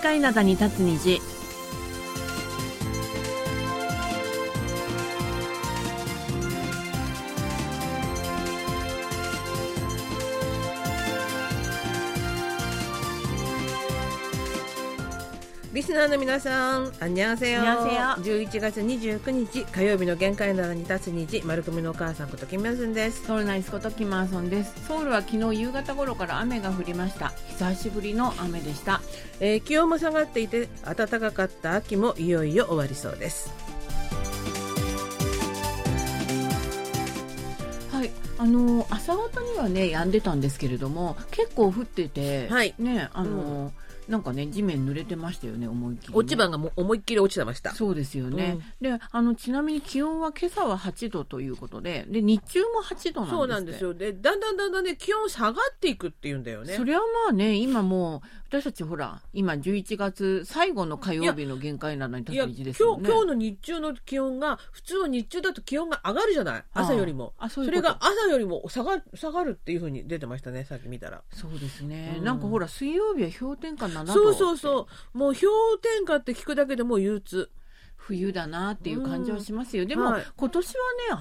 界灘に立つ虹。ナーの皆さん、あんにゃんせよ。十一月二十九日火曜日の限界ならに立つ日、丸組のお母さんことキムヤンです。ソウルナイスことキマソンです。ソウルは昨日夕方頃から雨が降りました。久しぶりの雨でした。えー、気温も下がっていて暖かかった秋もいよいよ終わりそうです。はいあの朝方にはね止んでたんですけれども結構降ってて、はい、ねあの、うんなんかね地面濡れてましたよね思いっきりね、落ち葉がもう思いっきり落ちてました。そうですよね、であのちなみに気温は今朝は8度ということでで日中も8度なんですそうなんですよ。で、だんだんだんだんね、気温下がっていくっていうんだよねそ。れはまあね今もう私たちほら今11月最後の火曜日の限界なのに立つ日今日、ですよね今日の日中の気温が、普通は日中だと気温が上がるじゃない？朝よりも。あそうそれが朝よりも下が下がるっていうふうに出てましたね、さっき見たら。そうですね、うんなんかほら水曜日は氷点下7度そうそうそう。もう氷点下って聞くだけでもう憂鬱。冬だなっていう感じはしますよ、でも、はい今年は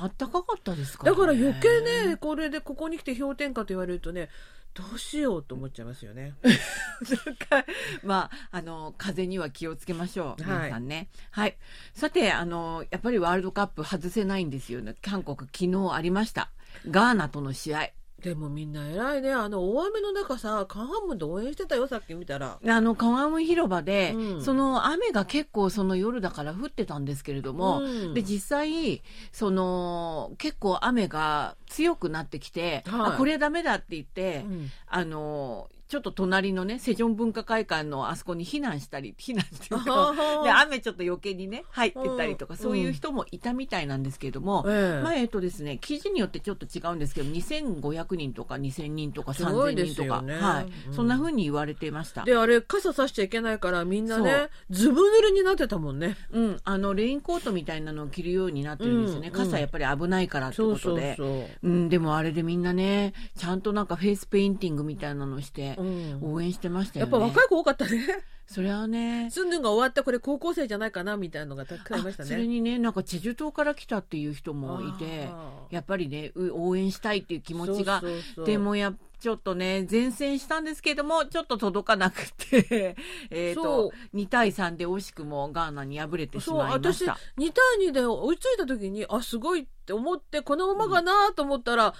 ね暖かかったですから、ね、だから余計ね、これでここに来て氷点下と言われるとね、どうしようと思っちゃいますよね。まあ、あの、風には気をつけましょう。はい皆さんね。はい。さて、あの、やっぱりワールドカップ外せないんですよね。韓国、昨日ありました。ガーナとの試合。でもみんな偉いね。あの大雨の中さ、カンハムで応援してたよ、さっき見たら。あの、川ム広場で、うんその雨が結構その夜だから降ってたんですけれども、うんで、実際、その、結構雨が強くなってきて、はいあ、これダメだって言って、うんあの、ちょっと隣のね、セジョン文化会館のあそこに避難したり、避難っていうか、で、雨ちょっと余計にね、入ってたりとか、うんそういう人もいたみたいなんですけれども、ええ。まあ、えっとですね、記事によってちょっと違うんですけど、2500人とか2000人とかすごい3000で人とか、ねはい、うん。そんな風に言われていました。で、あれ、傘さしちゃいけないから、みんなね、ずぶ濡れになってたもんね。うん、あの、レインコートみたいなのを着るようになってるんですよね。うん。傘やっぱり危ないからってことで。そうそう。うん、でもあれでみんなね、ちゃんとなんかフェイスペインティングみたいなのをして、うん応援してましたやよね。っぱ若い子多かったね。それはね、スンヌンが終わったこれ高校生じゃないかなみたいなのがたくさんいましたあそれね。にね、なんかチェジュ島から来たっていう人もいてやっぱりね、う応援したいっていう気持ちが、そうそうそうでもや、ちょっとね、前線したんですけども、ちょっと届かなくて、えと、2対3で惜しくもガーナに敗れてしそう、まいま私、2した。対2で追いついた時に、あ、すごいって思って、このままかなと思ったら、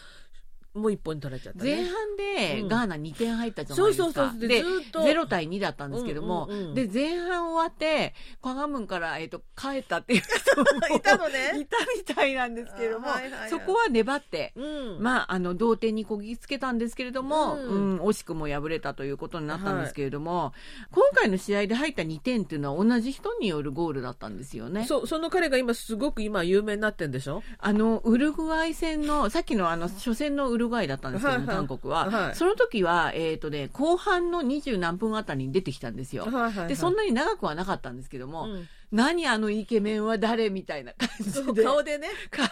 もう一本に取られちゃったね。前半でうんガーナ2点入ったじゃないですか。そうそうそうででずーっと0対2だったんですけども、うんうんうんで、前半終わって、カガムンから、えっ、と、帰ったっていう人も いたのね いたみたいなんですけれども、あはいはいはいそこは粘って、うん。まあ、あの、同点にこぎつけたんですけれども、ううんん、惜しくも敗れたということになったんですけれども、今回の試合で入った2点っていうのは同じ人によるゴールだったんですよね。そう、その彼が今すごく今有名になってんでしょ？あの、ウルグアイ戦の、さっきのあの、初戦のウルグアイだったんですけど、韓国は、はい。その時は、えっ、とね、後半の二十何分あたりに出てきたんですよ。はいはいはい。で、そんなに長くはなかったんですけども、うん何あのイケメンは誰？みたいな感じで。顔でね。か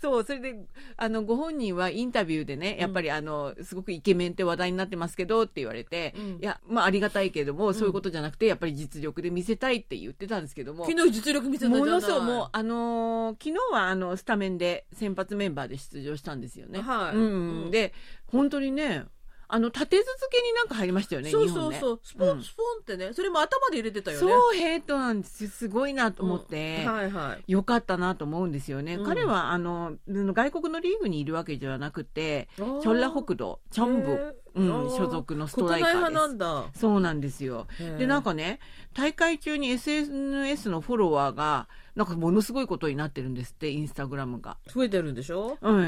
そう、それで、あの、ご本人はインタビューでね、やっぱりあの、すごくイケメンって話題になってますけどって言われて、うん。いや、まあありがたいけれども、そういうことじゃなくて、やっぱり実力で見せたいって言ってたんですけども、昨日実力見せたじゃない。ものすごい、もう、あのー昨日はあの、スタメンで先発メンバーで出場したんですよね。はい。うん。うん。で、本当にね、あの、立て続けになんか入りましたよね、そうそうそう。スポン、うんスポンってね。それも頭で入れてたよね。そう、ヘッドなんですよ。すごいなと思って。うんはいはい。よかったなと思うんですよね。うん彼は、あの、外国のリーグにいるわけではなくて、チョンラ北道、チョン部、へーうん所属のストライカーです国内派なんだ。そうなんですよ。で、なんかね、大会中に SNS のフォロワーが、なんかものすごいことになってるんですって、インスタグラムが。増えてるんでしょ？うん、うんう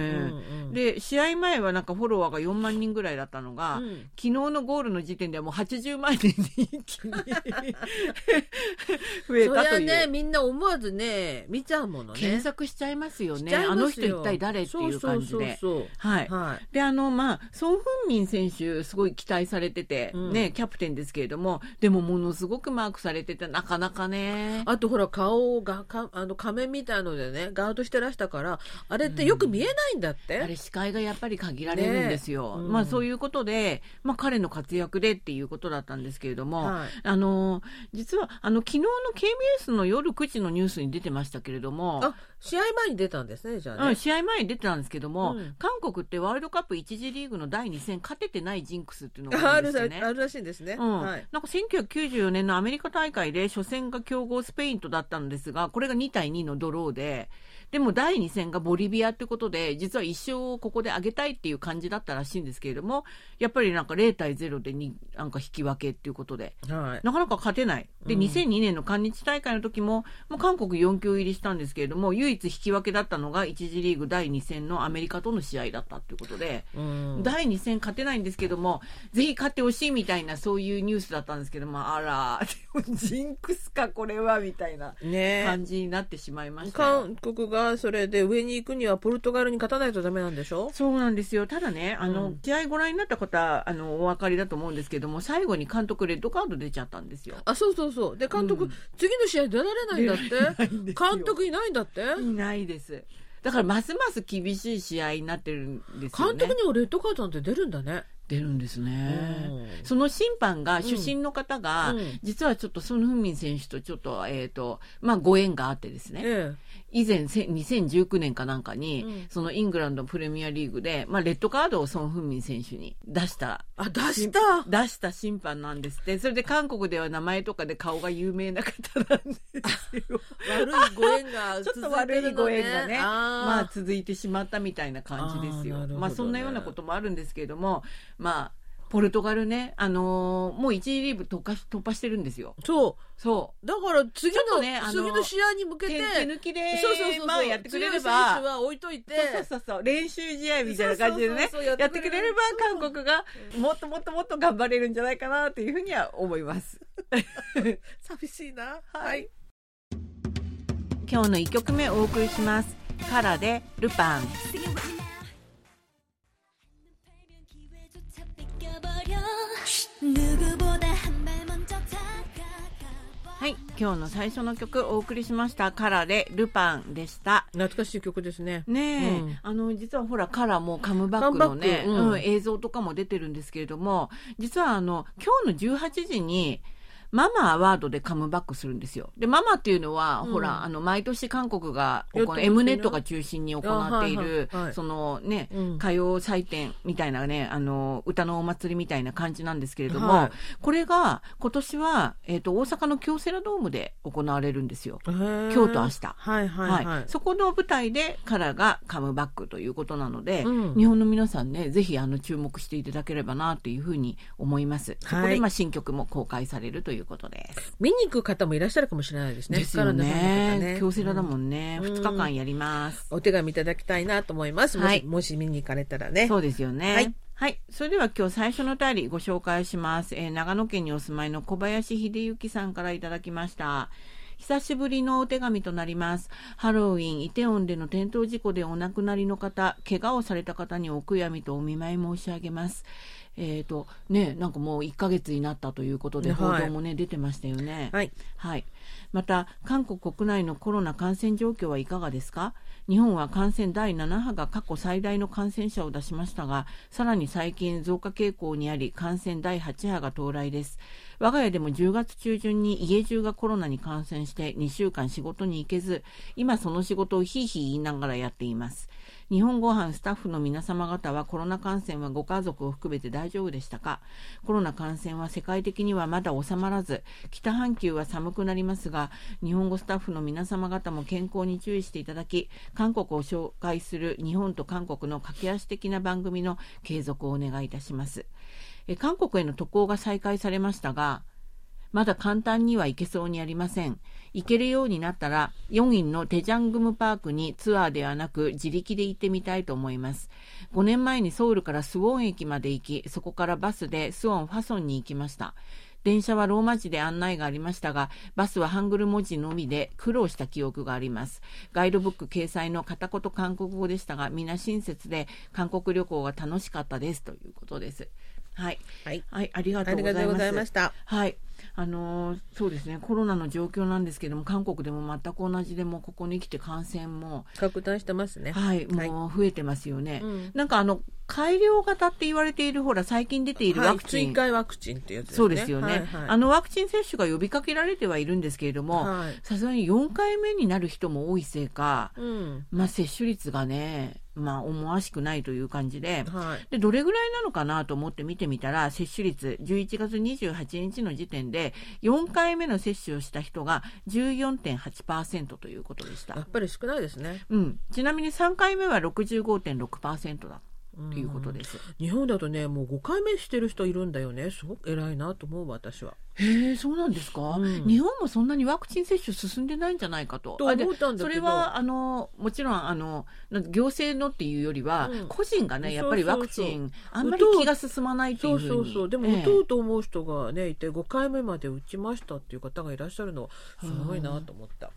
んで、試合前はなんかフォロワーが4万人ぐらいだったのが、うん昨日のゴールの時点ではもう80万人に一気に 増えそたという。りゃね、みんな思わずね、見ちゃうものね。検索しちゃいますよね。あの人一体誰っていう感じで。そうそうそうそうはい。はい。で、あの、まあ、ソン・フンミン選手、すごい期待されてて、うんね、キャプテンですけれども、でもものすごくマークされてて、なかなかね。あとほら、顔が、顔はあの仮面みたいのでねガードしてらしたからあれってよく見えないんだって、あれ視界がやっぱり限られるんですよ。ねうんまあそういうことで、まあ彼の活躍でっていうことだったんですけれども、はい。あの、実はあの昨日の KBS の夜9時のニュースに出てましたけれども、あ試合前に出たんですねじゃあね、うん、試合前に出てたんですけども、うん。韓国ってワールドカップ1次リーグの第2戦勝ててないジンクスっていうのがああるんですよね。るあるらしいんですね、うん。はい。なんか1994年のアメリカ大会で初戦が強豪スペインとだったんですがこれが2対2のドローででも第2戦がボリビアってことで実は1勝をここで上げたいっていう感じだったらしいんですけれどもやっぱりなんか0対0でになんか引き分けっていうことではいなかなか勝てないで、うん2002年の韓日大会の時ももう韓国4強入りしたんですけれども唯一引き分けだったのが1次リーグ第2戦のアメリカとの試合だったっていうことで。うん第2戦勝てないんですけども、ぜひ勝ってほしいみたいな、そういうニュースだったんですけども、あら、ジンクスか、これは、みたいなね感じになってしまいましたよ。韓国がそれで上に行くにはポルトガルに勝たないとダメなんでしょ？そうなんですよ。ただね、あの、うん試合ご覧になった方、あの、お分かりだと思うんですけども、最後に監督レッドカード出ちゃったんですよ。あそうそうそうで監督、うん次の試合出られないんだって？監督いないんだって？いないです。だから、ますます厳しい試合になってるんですよね。監督にもレッドカードなんて出るんだね出るんですね。うんその審判が、主審の方が、うん実はちょっとソン・フンミン選手とちょっと、えっ、と、まあ、ご縁があってですね。え以前、せ2019年かなんかに、うんそのイングランドプレミアリーグで、まあ、レッドカードをソン・フンミン選手に出した。えあ出した？出した審判なんですって。それで韓国では名前とかで顔が有名な方なんですよ。悪いご縁が ちょっ続と悪いご縁がね、あーまあ続いてしまったみたいな感じですよ。あねまあそんなようなこともあるんですけれども、まあ、ポルトガルね、あのーもう1次リーグ突破突破してるんですよ。そうそだから次の、とねあの次の試合に向う。けて手手抜きで、そうそうそうまあやってくれれ強い選ば手。は置いといてそうそうそう練習試合みたいな感じでねそうそうそうそうやってくれれば韓国がもっともっともっと頑張れるんじゃないかなというふうには思います。寂しいなはい今日の1曲目お送りします。カラでルパン。はい、今日の最初の曲お送りしました。カラでルパンでした。懐かしい曲ですね。ねえ、うん。あの実はほらカラーもカムバック。のね、うん。うん映像とかも出てるんですけれども実はあの今日の18時にママアワードでカムバックするんですよ。で、ママっていうのは、うん。ほら、あの、毎年韓国が行う、やってますよね。M ネットが中心に行っていあはいはい。るはい、そのね、うん。歌謡祭典みたいなね、あの、歌のお祭りみたいな感じなんですけれども、はい。これが、今年は、えっ、と、大阪の京セラドームで行われるんですよ。今今日と明日。はいはいはい、そこの舞台でカラがカムバックということなので、うん。日本の皆さんね、ぜひあの注目していただければなというふうに思います。そこはい。でまあ新曲も公開されるということです。見に行く方もいらっしゃるかもしれないですねですよね。方京セラだもんね。うん2日間やります。お手紙いただきたいなと思います、はいもしもし見に行かれたらねそうですよね。はい。はい。それでは今日最初のお便りご紹介します。えー長野県にお住まいの小林秀幸さんからいただきました。久しぶりのお手紙となります。ハロウィン、イテウォンでの転倒事故でお亡くなりの方、怪我をされた方にお悔やみとお見舞い申し上げます。えっ、と、ね、なんかもう1ヶ月になったということで、はい報道もね、出てましたよね。はいはい。また、韓国国内のコロナ感染状況はいかがですか？日本は感染第7波が過去最大の感染者を出しましたが、さらに最近増加傾向にあり、感染第8波が到来です。我が家でも10月中旬に家中がコロナに感染して2週間仕事に行けず、今その仕事をひいひい言いながらやっています。日本ご飯スタッフの皆様方はコロナ感染はご家族を含めて大丈夫でしたか？コロナ感染は世界的にはまだ収まらず、北半球は寒くなりますが、日本語スタッフの皆様方も健康に注意していただき、韓国を紹介する日本と韓国の駆け足的な番組の継続をお願いいたします。え韓国への渡航が再開されましたが、まだ簡単には行けそうにありません。行けるようになったら、4院のテジャングムパークにツアーではなく自力で行ってみたいと思います。5年前にソウルからスウォン駅まで行き、そこからバスでスウォンファソンに行きました。電車はローマ字で案内がありましたが、バスはハングル文字のみで苦労した記憶があります。ガイドブック掲載の片言韓国語でしたが、皆親切で韓国旅行が楽しかったですということです。はい。はいはい、ありがとうございます。ありがとうございましたはい。あのーそうですねコロナの状況なんですけども韓国でも全く同じでもうここに来て感染も拡大してますね。はいはい。もう増えてますよね、うん。なんかあの改良型って言われているほら最近出ているワクチン、はい、追加ワクチンってやつですね。そうですよね、はいはい。あのワクチン接種が呼びかけられてはいるんですけれどもはい。さすがに4回目になる人も多いせいか、うん。まあ、接種率がね、まあ、思わしくないという感じで。はい。でどれぐらいなのかなと思って見てみたら接種率11月28日の時点で4回目の接種をした人が14.8%ということでしたやっ、ぱり少ないですね。うん、ちなみに3回目は65.6%だということです、日本だとね、もう5回目してる人いるんだよね。すごく偉いなと思う私は。へえそうなんですか、うん。日本もそんなにワクチン接種進んでないんじゃないかと。と思ったんだけど。それはあのもちろんあの行政のっていうよりは、うん。個人がねやっぱりワクチそうそうンあんまり気が進まないっていそううふうに。そうそう。でも、ええ。打とうと思う人がね、いて、5回目まで打ちましたっていう方がいらっしゃるのは、すごいなと思った。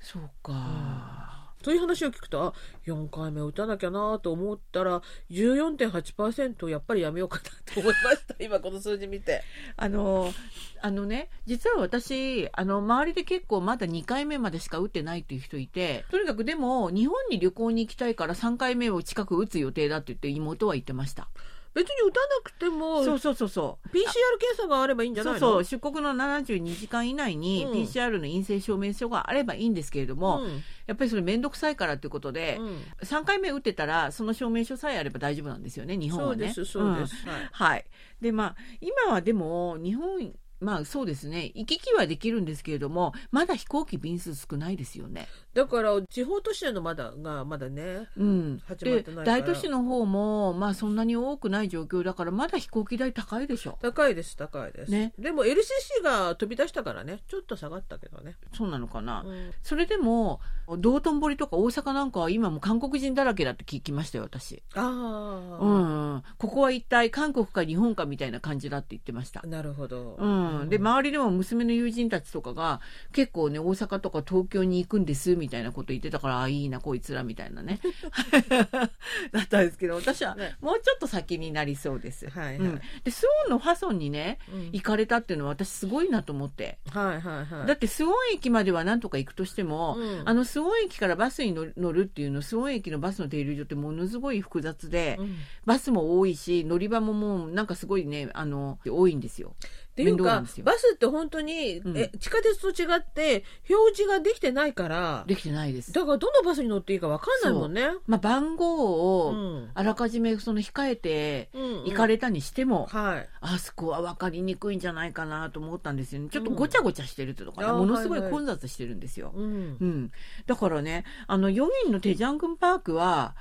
そうか、そういう話を聞くと、あ、4回目打たなきゃなと思ったら、14.8%やっぱりやめようかなと思いました。今この数字見て。あのあのね実は私あの周りで結構まだ2回目までしか打ってないっていう人いてとにかくでも日本に旅行に行きたいから3回目を近く打つ予定だって言って妹は言ってました別に打たなくても、そうそうそうそう。PCR 検査があればいいんじゃないの？そうそう。出国の72時間以内にうん。PCR の陰性証明書があればいいんですけれども、うん。やっぱりそれ面倒くさいからということで、うん。3回目打ってたらその証明書さえあれば大丈夫なんですよね日本はね。そうです、そうです。はい。うんはい、でまあ今はでも日本まあそうですね。行き来はできるんですけれどもまだ飛行機便数少ないですよね。だから地方都市へのまだがまだねうん、で始まってない大都市の方もまあそんなに多くない状況だからまだ飛行機代高いでしょ。高いです高いです、ね。でも LCC が飛び出したからね。ちょっと下がったけどね、そうなのかな、うん。それでも道頓堀とか大阪なんかは今も韓国人だらけだって聞きましたよ私、あうあ、んうん、ここは一体韓国か日本かみたいな感じだって言ってました。なるほど、うん、で周りでも娘の友人たちとかが結構ね大阪とか東京に行くんですみたいなこと言ってたからあいいなこいつらみたいなね。だったんですけど私はね。もうちょっと先になりそうです、はいはい。うん、でスウォンのファソンにねうん。行かれたっていうのは私すごいなと思って、はいはいはい。だってスウォン駅まではなんとか行くとしても、うん。あのスウォン駅からバスに乗る乗るっていうのスウォン駅のバスの停留所ってものすごい複雑で、うん。バスも多いし乗り場ももうなんかすごいねあの多いんですよ。っていうかバスって本当に、うん。え地下鉄と違って表示ができてないからできてないです。だからどのバスに乗っていいかわかんないもんね。まあ、番号をうん。あらかじめその控えてうん行かれたにしても、はい。あそこは分かりにくいんじゃないかなと思ったんですよね。ちょっとごちゃごちゃしてるっていうのかな、うんものすごい混雑してるんですよ、うん。うん。だからねあの4人のテジャングンパークは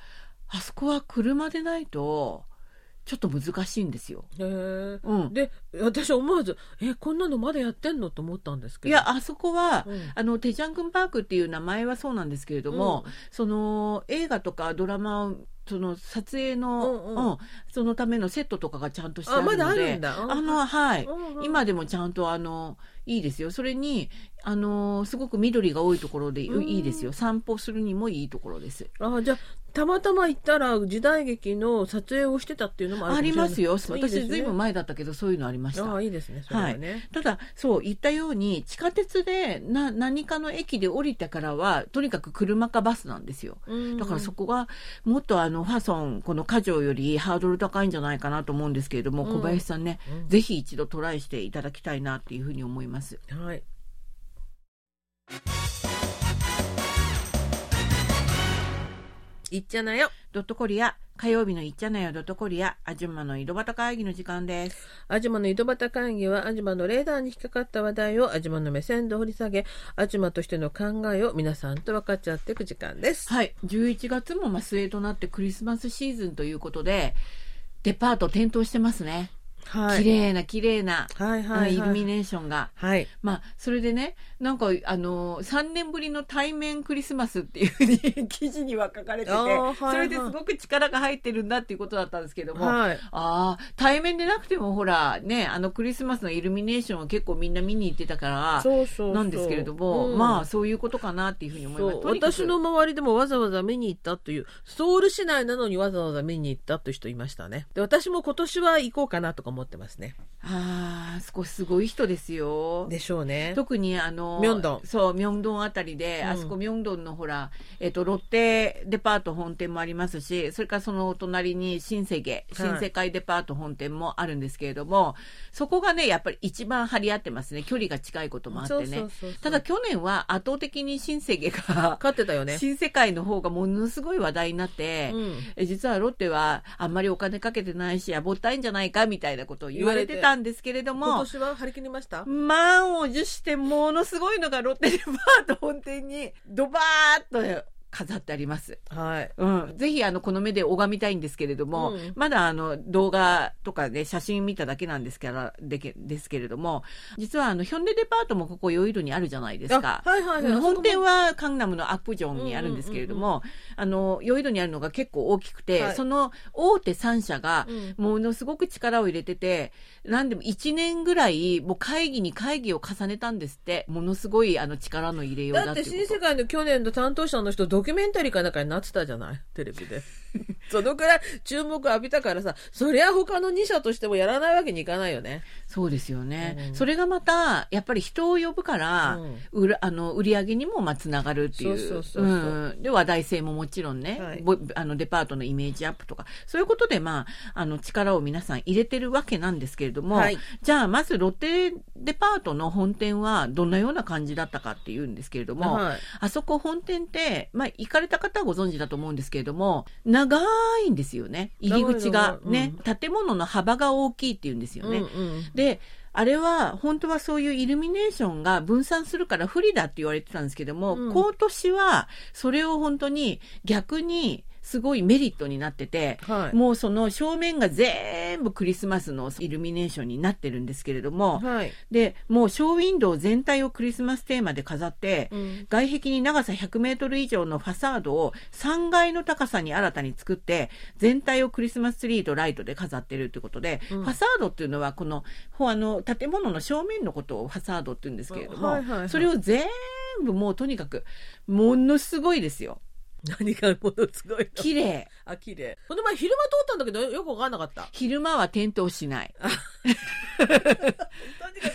あそこは車でないとちょっと難しいんですよ、うん、で私思わずえこんなのまだやってんのと思ったんですけど。いやあそこは、うん。あのテジャングンパークっていう名前はそうなんですけれども、うん。その映画とかドラマをその撮影の、うんうん。うんそのためのセットとかがちゃんとしてあるのであまだあるんだ。あのはい、うんうん。今でもちゃんとあのいいですよ。それにあのすごく緑が多いところでいうん。いいですよ。散歩するにもいいところです。あじゃあたまたま行ったら時代劇の撮影をしてたっていうのもありますよ。私ずいぶん前だったけどそういうのありました。ああいいですねそれはね、ただそう言ったように地下鉄でな何かの駅で降りてからはとにかく車かバスなんですよ。うん。だからそこがもっとあのファソンこの家城よりハードル高いんじゃないかなと思うんですけれども、うん。小林さんね、うん。ぜひ一度トライしていただきたいなっていうふうに思います。はいいっちゃなよドットコリア火曜日のいっちゃなよドットコリアアジュンマの井戸端会議の時間です。アジマの井戸端会議はアジマのレーダーに引っかかった話題をアジマの目線で掘り下げアジマとしての考えを皆さんと分かっちゃっていく時間です。はい、11月もまあ末となってクリスマスシーズンということでデパート点灯してますね。はい。綺麗な綺麗な、はいはいはい。イルミネーションが。はい。まあ、それでね、なんか、あの、3年ぶりの対面クリスマスっていうふうに 記事には書かれてて、はいはい。それですごく力が入ってるんだっていうことだったんですけども、はい。ああ、対面でなくてもほら、ね、あのクリスマスのイルミネーションは結構みんな見に行ってたから、なんですけれども、うん。まあ、そういうことかなっていうふうに思います。私の周りでもわざわざ見に行ったというソウル市内なのにわざわざ見に行ったという人いましたね。で私も今年は行こうかなとか思ってますね。ああ、少しすごい人ですよ。でしょうね。特にあの、ミョンドンそう、ミョンドンあたりで、うんあそこミョンドンのほら、えっ、と、ロッテデパート本店もありますし、それからそのお隣に新世界、新世界デパート本店もあるんですけれども、そこがね、やっぱり一番張り合ってますね。距離が近いこともあってね。ただ去年は圧倒的に新世界が、勝ってたよね。新世界の方がものすごい話題になって、うんえ実はロッテはあんまりお金かけてないし、やぼったいんじゃないかみたいなことを言われてたんですけれど今も、年は張り切りました？満を持してものすごいのがロッテデパート本店にドバーッと飾ってあります。はい。うん、ぜひあのこの目で拝みたいんですけれども、うんまだあの動画とかで写真見ただけなんですからでけですけれども実はあのヒョンデデパートもここヨイドにあるじゃないですか。あはいはいはい。うん本店は、はカンナムのアップジョンにあるんですけれども、あの、ヨイドにあるのが結構大きくて、はいその大手3社がうんものすごく力を入れてて、なんでも1年ぐらい、もう会議に会議を重ねたんですって、ものすごいあの力の入れようだだってって。新世界の去年の担当者の人ドキュメンタリーかなんかになってたじゃない？テレビで。そのくらい注目浴びたからさ、そりゃ他の2社としてもやらないわけにいかないよね。そうですよね、うん。それがまた、やっぱり人を呼ぶから、うん。あの売り上げにもまあつながるっていう。そうそうそうそう。うん。で、話題性ももちろんね、はい。ぼあのデパートのイメージアップとか、そういうことで、まあ、あの力を皆さん入れてるわけなんですけれども、はい。じゃあ、まずロッテデパートの本店はどんなような感じだったかっていうんですけれども、はい。あそこ本店って、まあ、行かれた方はご存知だと思うんですけれども、長いんですよね。入り口が。長いね、建物の幅が大きいっていうんですよね。うんうん。で、あれは本当はそういうイルミネーションが分散するから不利だって言われてたんですけども、うん。今年はそれを本当に逆にすごいメリットになってて、はいもうその正面が全部クリスマスのイルミネーションになってるんですけれども、はい。で、もうショーウィンドウ全体をクリスマステーマで飾って、うん外壁に長さ100メートル以上のファサードを3階の高さに新たに作って、全体をクリスマスツリーとライトで飾ってるってことで、うんファサードっていうのはこの、ほあの、建物の正面のことをファサードって言うんですけれども、はいはいはいそれを全部もうとにかく、ものすごいですよ。何がものすごいの？綺麗。あ、綺麗。この前昼間通ったんだけど、よくわかんなかった。昼間は点灯しない。とにか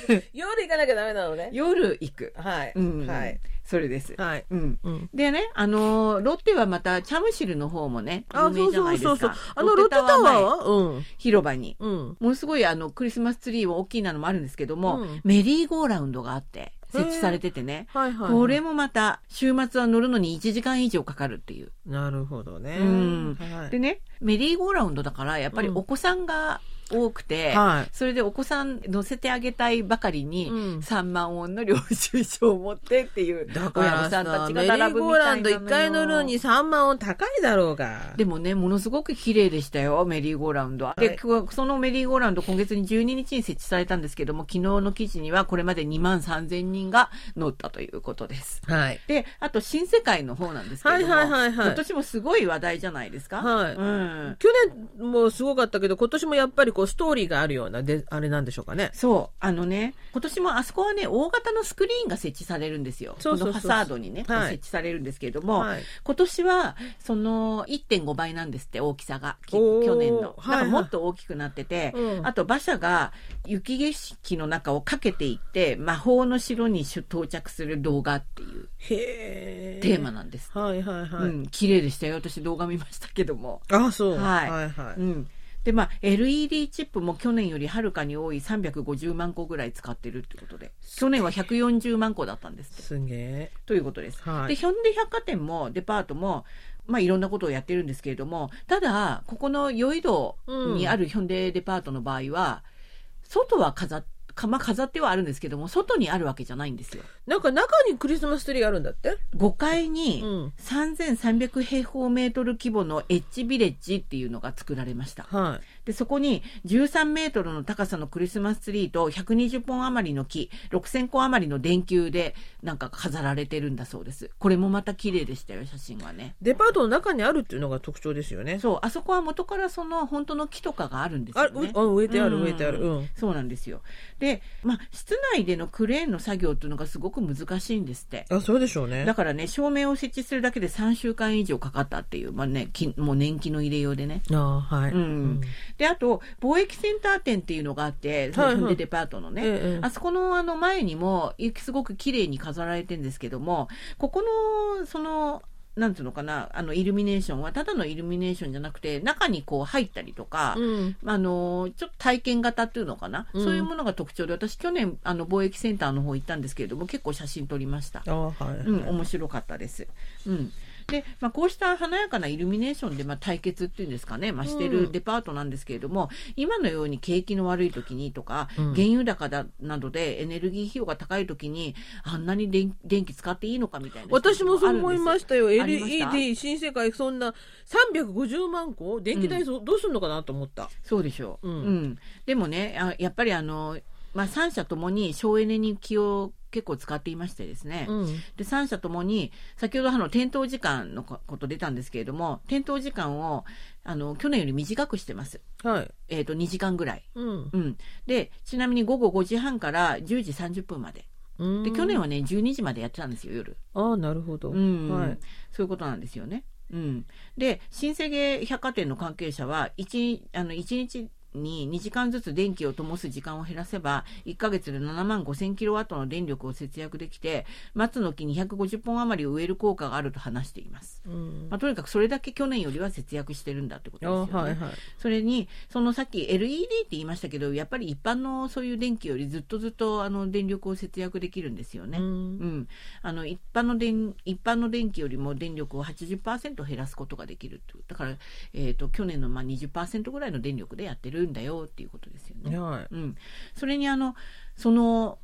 く夜行かなきゃダメなのね。夜行く。はい。うん。はい。。それです。はい。うん。うん。でね、あのーロッテはまた、チャムシルの方もね、有あ、そう名じゃないですかそうそうそう。。あのロッテタワーうん。広場に。うん。ものすごいあの、クリスマスツリーは大きいなのもあるんですけども、うんメリーゴーラウンドがあって、設置されててね。はいはい。これもまた、週末は乗るのに1時間以上かかるっていう。なるほどね。うんはいでね、メリーゴーラウンドだから、やっぱりうんお子さんが多くて、はいそれでお子さん乗せてあげたいばかりに、うん3万ウォンの領収書を持ってっていう、親御さんたちが並ぶーゴーランみたいなのよド1回乗るのに3万音高いだろうが。でもね、ものすごく綺麗でしたよ、メリーゴーラウンドは。はいで、そのメリーゴーラウンド今月に12日に設置されたんですけども、昨日の記事にはこれまで2万3000人が乗ったということです。はい。で、あと新世界の方なんですけれども、はいはいはいはい今年もすごい話題じゃないですか？はいうん。去年もすごかったけど、今年もやっぱりこうストーリーがあるような、で、あれなんでしょうかね。そう。あのね、今年もあそこはね、大型のスクリーンが設置されるんですよ。そうそうそうこのファサードにね、はい設置されるんですけれども、はい今年は、その、1.5倍なんですって、大きさが。きおー去年の。だからもっと大きくなってて、うんあと馬車が雪景色の中を駆けていって、魔法の城に到着する動画っていうへえ。テーマなんです。はいはいはい。うん、綺麗でしたよ。私動画見ましたけども。あ、そう。はいはいはい。うん。で、まあ、LED チップも去年よりはるかに多い350万個ぐらい使ってるってことで、去年は140万個だったんです。すげえ。ということです。はいで、ヒョンデ百貨店もデパートも、まあ、いろんなことをやってるんですけれども、ただ、ここのヨイドにあるヒョンデデパートの場合は、外は飾っかまあ、飾ってはあるんですけども、外にあるわけじゃないんですよ。なんか中にクリスマスツリーあるんだって？5階にうん3300平方メートル規模のエッジビレッジっていうのが作られました。はい。で、そこに13メートルの高さのクリスマスツリーと120本余りの木、6000個余りの電球でなんか飾られてるんだそうです。これもまた綺麗でしたよ、写真はね。デパートの中にあるっていうのが特徴ですよね。そう、あそこは元からその本当の木とかがあるんですあ、よね。うあ植えてあるうん植えてある。うん。そうなんですよ。で、まあ、室内でのクレーンの作業っていうのがすごく難しいんですって。あ、そうでしょうねだ。からね、照明を設置するだけで3週間以上かかったっていう、まあね、きもう年季の入れようでね。あはい。うんで、あと、貿易センター店っていうのがあって、はいデデパートのね。ええあそこのあの前にも、すごく綺麗に飾られてるんですけども、ここの、その、なんていうのかな、あの、イルミネーションは、ただのイルミネーションじゃなくて、中にこう入ったりとか、うん。あの、ちょっと体験型っていうのかな、うんそういうものが特徴で、私去年、あの、貿易センターの方行ったんですけれども、結構写真撮りました。あはい、はい。うん、面白かったです。うん。で、まあ、こうした華やかなイルミネーションで、まあ、対決っていうんですかね、まあ、してるデパートなんですけれども、今のように景気の悪い時にとか、うん原油高だなどでエネルギー費用が高い時に、あんなに電電気使っていいのかみたいな。私もそう思いましたよ。LED 新世界そんな350万個電気代そどうするのかなと思った。そうでしょう。ううんん。でもね、あやっぱりあの、まあ、3社ともに省エネに気を結構使っていましてですね。うん。で、3社ともに、先ほどあの、点灯時間のここと出たんですけれども、点灯時間を、あの、去年より短くしてます。はい。えっ、と、2時間ぐらい。うん。うん。で、ちなみに午後5時半から10時30分まで。うんで、去年はね、12時までやってたんですよ、夜。ああ、なるほど。うん。はい。そういうことなんですよね。うん。で、新世芸百貨店の関係者は、1、あの、1日に2時間ずつ電気を灯す時間を減らせば、1ヶ月で7万5000キロワットの電力を節約できて、松の木250本余りを植える効果があると話しています。うん。まあ、とにかくそれだけ去年よりは節約してるんだってことあですよね。はいはい。それに、そのさっき LED って言いましたけど、やっぱり一般のそういう電気よりずっとずっとあの電力を節約できるんですよね。ううんん。あの一般の電一般の電気よりも電力を80%減らすことができるだから、えー、と去年のまあ20%ぐらいの電力でやってるんだよっていうことですよね。はい。うん、それにあのその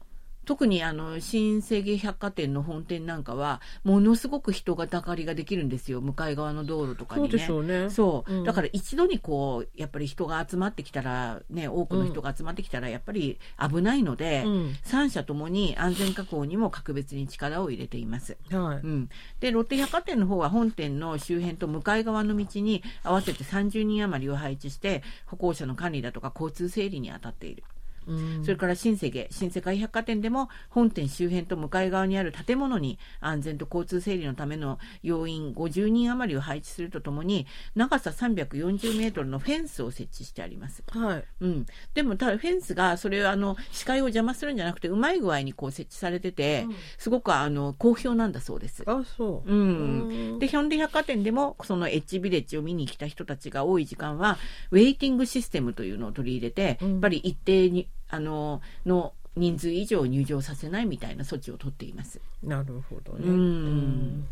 特にあの新世紀百貨店の本店なんかはものすごく人がたかりができるんですよ向かい側の道路とかにね。そうでしょうね。そう、うんだから一度にこうやっぱり人が集まってきたらね多くの人が集まってきたらやっぱり危ないので、うん。三社ともに安全確保にも格別に力を入れています。はい。うん、でロッテ百貨店の方は本店の周辺と向かい側の道に合わせて30人余りを配置して歩行者の管理だとか交通整理に当たっている。うんそれから新世界、新世界百貨店でも本店周辺と向かい側にある建物に安全と交通整理のための要員50人余りを配置するとともに長さ340メートルのフェンスを設置してあります。はい。うん、でもただフェンスがそれをあの視界を邪魔するんじゃなくてうまい具合にこう設置されてて、すごくあの好評なんだそうです。あ、そう。うんうんでヒョンデ百貨店でもそのエッジビレッジを見に来た人たちが多い時間はウェイティングシステムというのを取り入れて、うんやっぱり一定にあのの人数以上入場させないみたいな措置を取っています。なるほどね。うん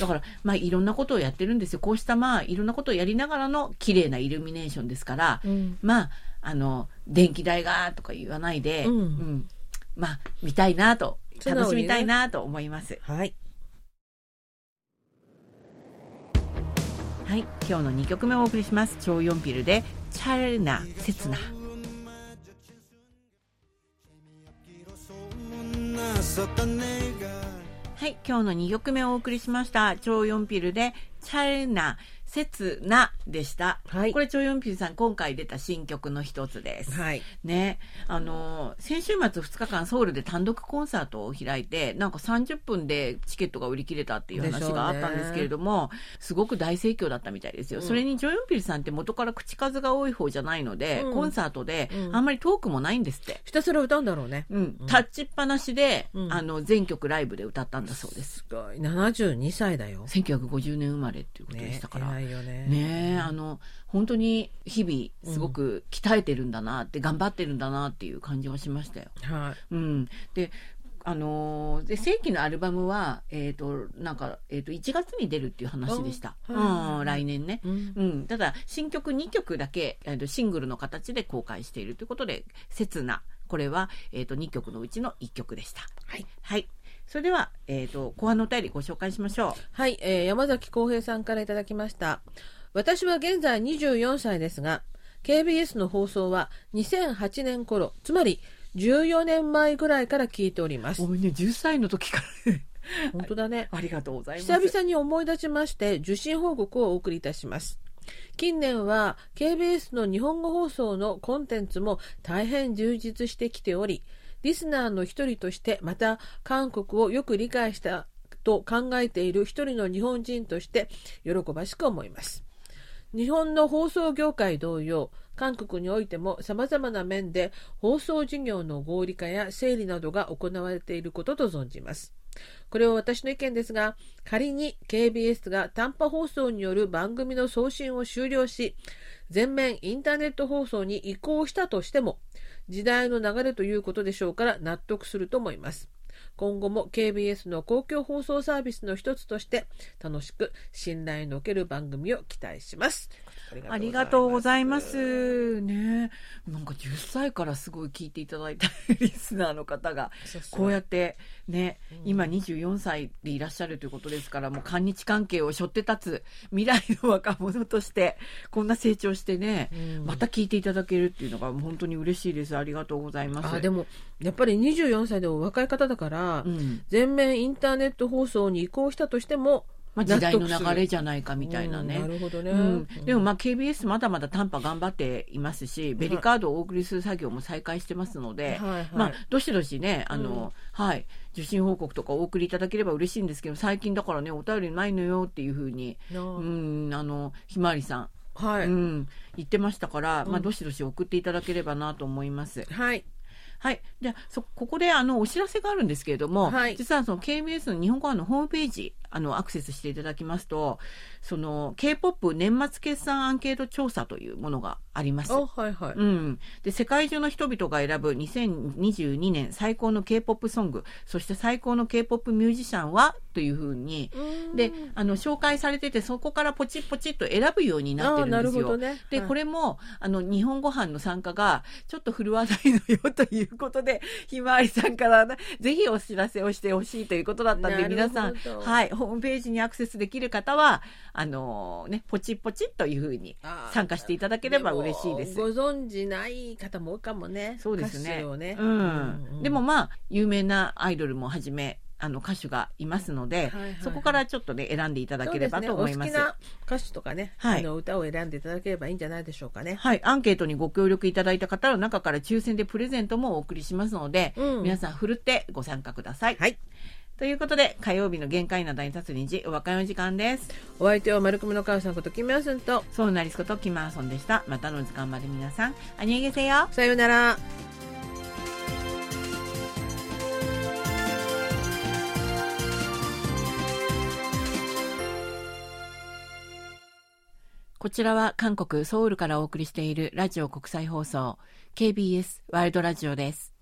だから、まあ、いろんなことをやってるんですよ。こうした、まあ、いろんなことをやりながらの綺麗なイルミネーションですから、うん。まあ、あの、電気代がとか言わないで、うんまあ、見たいなと、楽しみたいなと思います。はい。はい、今日の2曲目をお送りします。超4ピルで、チャルナ、刹那。はい、今日の2曲目をお送りしました。超4ピルで、チャルナ、刹那でした。はいこれ超4ピルさん今回出た新曲の一つです。はい。ね、あの先週末2日間ソウルで単独コンサートを開いてなんか30分でチケットが売り切れたっていう話があったんですけれども、すごく大盛況だったみたいですよ、うんそれにジョヨンピルさんって元から口数が多い方じゃないので、うんコンサートでうんあんまりトークもないんですって。ひたすら歌うんだろうね。うん、タッチっぱなしで、うんあの全曲ライブで歌ったんだそうですすごい。72歳だよ。1950年生まれっていうことでねしたから、偉いよね。ねえあの本当に日々すごく鍛えてるんだなって、頑張ってるんだなっていう感じがしましたよ。はい。うん、であのーで正規のアルバムは、えーとなんかえー、と1月に出るっていう話でした、あはいうん、来年ね、うんうん、ただ新曲2曲だけ、えーとシングルの形で公開しているということで「刹那」これは、えー、と2曲のうちの1曲でした。はい。はいそれでは、えー、と後半のお便りご紹介しましょはい、えー山崎浩平さんからいただきました。私は現在24歳ですが、KBS の放送は2008年頃、つまり14年前ぐらいから聞いておりますう。。ごめんね10歳の時から 本当だね。ありがとうございます。久々に思い出しまして受信報告をお送りいたします近年は KBS の日本語放送のコンテンツも大変充実してきておりリスナーの一人としてまた韓国をよく理解したと考えている一人の日本人として喜ばしく思います日本の放送業界同様韓国においても様々な面で放送事業の合理化や整理などが行われていることと存じます。これは私の意見ですが、仮に KBS が短波放送による番組の送信を終了し、全面インターネット放送に移行したとしても、時代の流れということでしょうから納得すると思います。今後も KBS の公共放送サービスの一つとして楽しく信頼のおける番組を期待します。ありがとうございます。ね。なんか10歳からすごい聞いていただいたリスナーの方が、こうやってね、今24歳でいらっしゃるということですから、もう韓日関係を背負って立つ未来の若者として、こんな成長してね、うんまた聞いていただけるっていうのが本当に嬉しいです。ありがとうございます。あでもやっぱり24歳でお若い方だから、うん全面インターネット放送に移行したとしても、まあ、時代の流れじゃないかみたいなね。うんなるほどね。うん。うん。でもまあ KBS まだまだ短波頑張っていますし、ベリカードをお送りする作業も再開してますので、はいはい。まあどしどしね、あの、はい、受信報告とかお送りいただければ嬉しいんですけど、最近だからね、お便りないのよっていうふうに、うん、あの、ひまわりさん、はい、うん、言ってましたから、まあうん。どしどし送っていただければなと思います。はいはい。じゃあ、そ、ここで、あの、お知らせがあるんですけれども、はい実はその KBS の日本語版のホームページ、あの、アクセスしていただきますと、その、K-POP 年末決算アンケート調査というものがあります。あはいはい、うん、で世界中の人々が選ぶ2022年最高の K-POP ソングそして最高の K-POP ミュージシャンはというふうにうん。であの紹介されててそこからポチッポチッと選ぶようになってるんですよ。あーなるほどね。で、はい。これもあの日本語版の参加がちょっと振るわないのよということで ひまわりさんからねぜひお知らせをしてほしいということだったんで皆さん、はい、ホームページにアクセスできる方はあのねポチッポチッというふうに参加していただければ嬉しいです。もご存知ない方も多いかもねそうですね。歌手をねうん。でもまあ、有名なアイドルもはじめ、あの歌手がいますので、はいはいはいそこからちょっとね、選んでいただければと思います。すね、お好きな歌手とかね、はいあの歌を選んでいただければいいんじゃないでしょうかね。はい。アンケートにご協力いただいた方の中から抽選でプレゼントもお送りしますので、うん皆さん、ふるってご参加ください。はい。ということで、火曜日の限界などに立つ虹、お別れの時間です。お相手は丸組の母さんことキムヤスンと、そうなりすことキマーソンでした。またの時間まで皆さん、あにげせよ。さようなら。こちらは韓国ソウルからお送りしているラジオ国際放送 KBS ワールドラジオです。